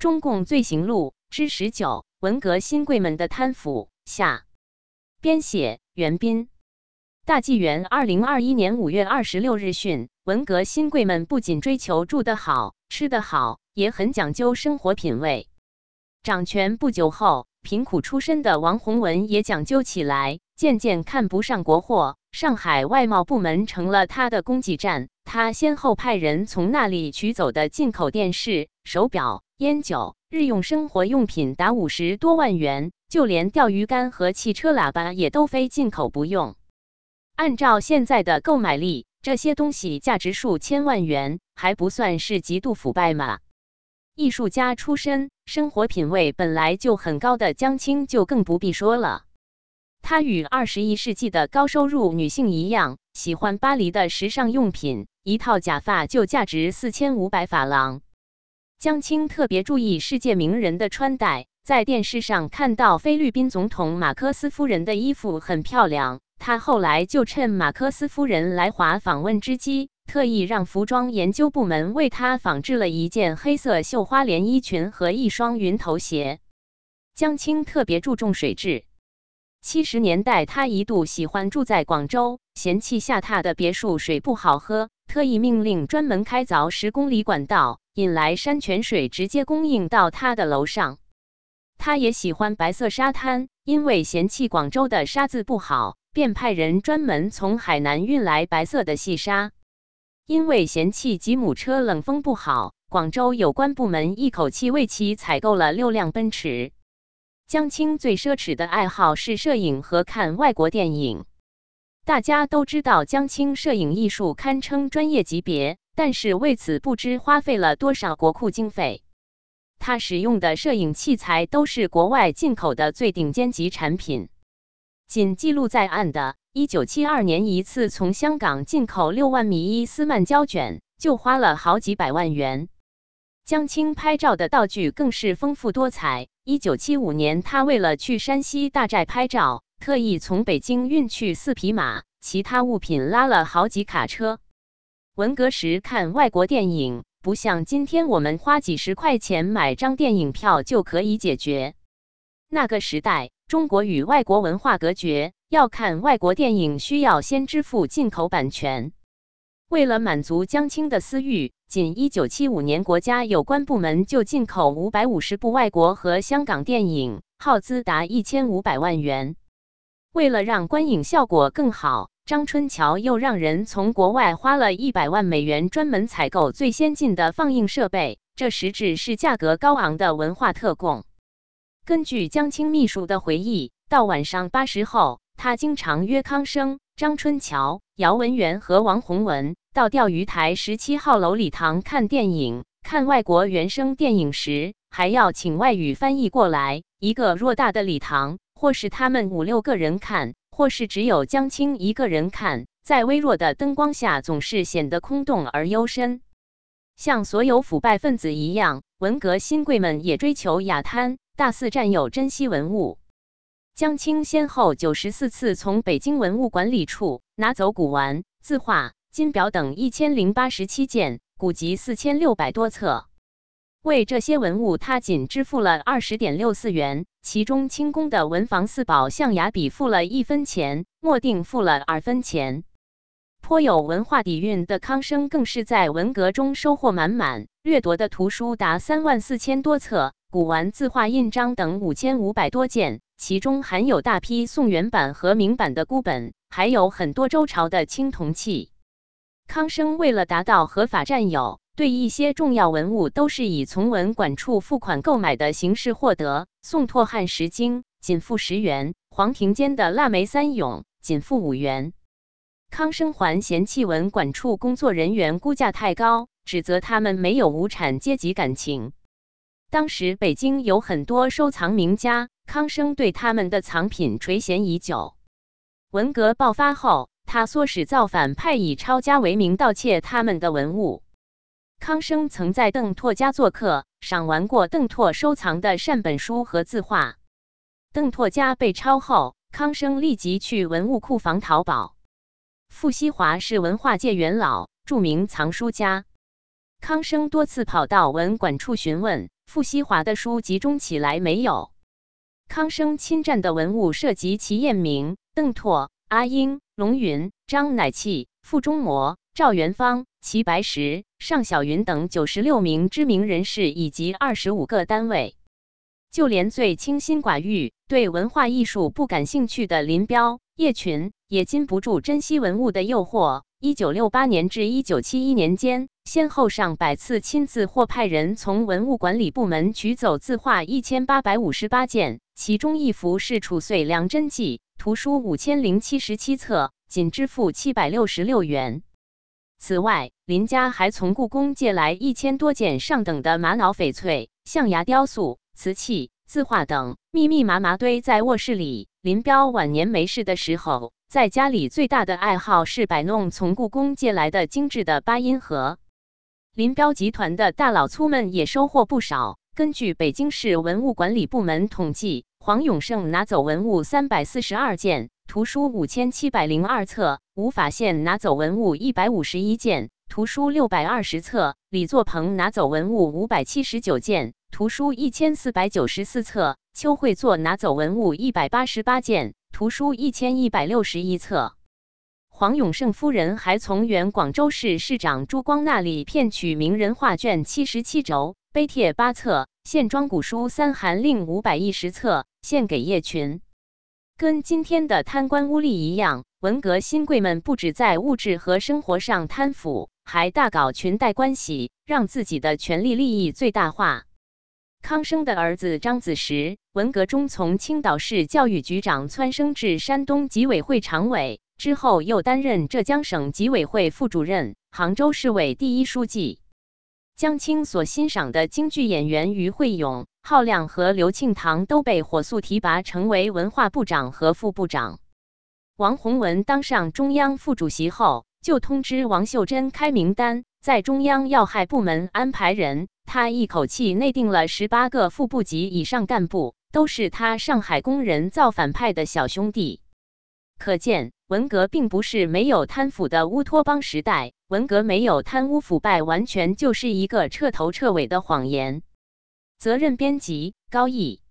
中共罪行录之十九：文革新贵们的贪腐下。编写：袁斌。大纪元二零二一年五月二十六日讯：文革新贵们不仅追求住得好、吃得好，也很讲究生活品味。掌权不久后，贫苦出身的王洪文也讲究起来，渐渐看不上国货。上海外贸部门成了他的供给站，他先后派人从那里取走的进口电视、手表、烟酒、日用生活用品达五十多万元，就连钓鱼竿和汽车喇叭也都非进口不用。按照现在的购买力，这些东西价值数千万元，还不算是极度腐败吗？艺术家出身、生活品味本来就很高的江青就更不必说了。她与二十一世纪的高收入女性一样，喜欢巴黎的时尚用品，一套假发就价值四千五百法郎。江青特别注意世界名人的穿戴，在电视上看到菲律宾总统马克思夫人的衣服很漂亮，她后来就趁马克思夫人来华访问之机，特意让服装研究部门为她仿制了一件黑色绣花连衣裙和一双云头鞋。江青特别注重水质。七十年代，他一度喜欢住在广州，嫌弃下榻的别墅水不好喝，特意命令专门开凿十公里管道，引来山泉水直接供应到他的楼上。他也喜欢白色沙滩，因为嫌弃广州的沙子不好，便派人专门从海南运来白色的细沙。因为嫌弃吉姆车冷风不好，广州有关部门一口气为其采购了六辆奔驰。江青最奢侈的爱好是摄影和看外国电影。大家都知道江青摄影艺术堪称专业级别，但是为此不知花费了多少国库经费。他使用的摄影器材都是国外进口的最顶尖级产品。仅记录在案的1972年一次从香港进口六万米伊斯曼胶卷，就花了好几百万元。江青拍照的道具更是丰富多彩。一九七五年，他为了去山西大寨拍照，特意从北京运去四匹马，其他物品拉了好几卡车。文革时看外国电影，不像今天我们花几十块钱买张电影票就可以解决。那个时代，中国与外国文化隔绝，要看外国电影需要先支付进口版权。为了满足江青的私欲，仅1975年，国家有关部门就进口550部外国和香港电影，耗资达1500万元。为了让观影效果更好，张春桥又让人从国外花了一百万美元专门采购最先进的放映设备，这实质是价格高昂的文化特供。根据江青秘书的回忆，到晚上八时后，他经常约康生、张春桥、姚文元和王洪文。到钓鱼台十七号楼礼堂看电影，看外国原声电影时，还要请外语翻译过来。一个偌大的礼堂，或是他们五六个人看，或是只有江青一个人看，在微弱的灯光下，总是显得空洞而幽深。像所有腐败分子一样，文革新贵们也追求雅贪，大肆占有珍稀文物。江青先后九十四次从北京文物管理处拿走古玩、字画。金表等一千零八十七件，古籍四千六百多册。为这些文物，他仅支付了二十点六四元。其中，清宫的文房四宝象牙笔付了一分钱，墨定付了二分钱。颇有文化底蕴的康生，更是在文革中收获满满，掠夺的图书达三万四千多册，古玩字画印章等五千五百多件，其中含有大批宋元版和明版的孤本，还有很多周朝的青铜器。康生为了达到合法占有，对一些重要文物都是以从文管处付款购买的形式获得。宋拓汉石经仅付十元，黄庭坚的腊梅三咏仅付五元。康生还嫌弃文管处工作人员估价太高，指责他们没有无产阶级感情。当时北京有很多收藏名家，康生对他们的藏品垂涎已久。文革爆发后。他唆使造反派以抄家为名盗窃他们的文物。康生曾在邓拓家做客，赏玩过邓拓收藏的善本书和字画。邓拓家被抄后，康生立即去文物库房淘宝。傅西华是文化界元老，著名藏书家。康生多次跑到文管处询问，傅西华的书集中起来没有。康生侵占的文物涉及齐彦明、邓拓、阿英、龙云、张乃器、傅中模、赵元芳、齐白石、尚小云等九十六名知名人士以及二十五个单位。就连最清心寡欲、对文化艺术不感兴趣的林彪、叶群，也禁不住珍稀文物的诱惑。一九六八年至一九七一年间，先后上百次亲自或派人从文物管理部门取走字画一千八百五十八件，其中一幅是褚遂良真迹，图书五千零七十七册，仅支付七百六十六元。此外，林家还从故宫借来一千多件上等的玛瑙、翡翠、象牙雕塑。瓷器、字画等密密麻麻堆在卧室里。林彪晚年没事的时候，在家里最大的爱好是摆弄从故宫借来的精致的八音盒。林彪集团的大老粗们也收获不少。根据北京市文物管理部门统计，黄永胜拿走文物三百四十二件，图书五千七百零二册；吴法宪拿走文物一百五十一件，图书六百二十册；李作鹏拿走文物五百七十九件。图书一千四百九十四册，邱会作拿走文物一百八十八件，图书一千一百六十一册。黄永胜夫人还从原广州市市长朱光那里骗取名人画卷七十七轴、碑帖八册、线装古书三函令五百一十册，献给叶群。跟今天的贪官污吏一样，文革新贵们不止在物质和生活上贪腐，还大搞裙带关系，让自己的权力利益最大化。康生的儿子张子时，文革中从青岛市教育局长蹿升至山东纪委会常委，之后又担任浙江省纪委会副主任、杭州市委第一书记。江青所欣赏的京剧演员于慧勇、浩亮和刘庆堂都被火速提拔成为文化部长和副部长。王洪文当上中央副主席后，就通知王秀珍开名单，在中央要害部门安排人。他一口气内定了十八个副部级以上干部，都是他上海工人造反派的小兄弟。可见，文革并不是没有贪腐的乌托邦时代，文革没有贪污腐败，完全就是一个彻头彻尾的谎言。责任编辑：高毅。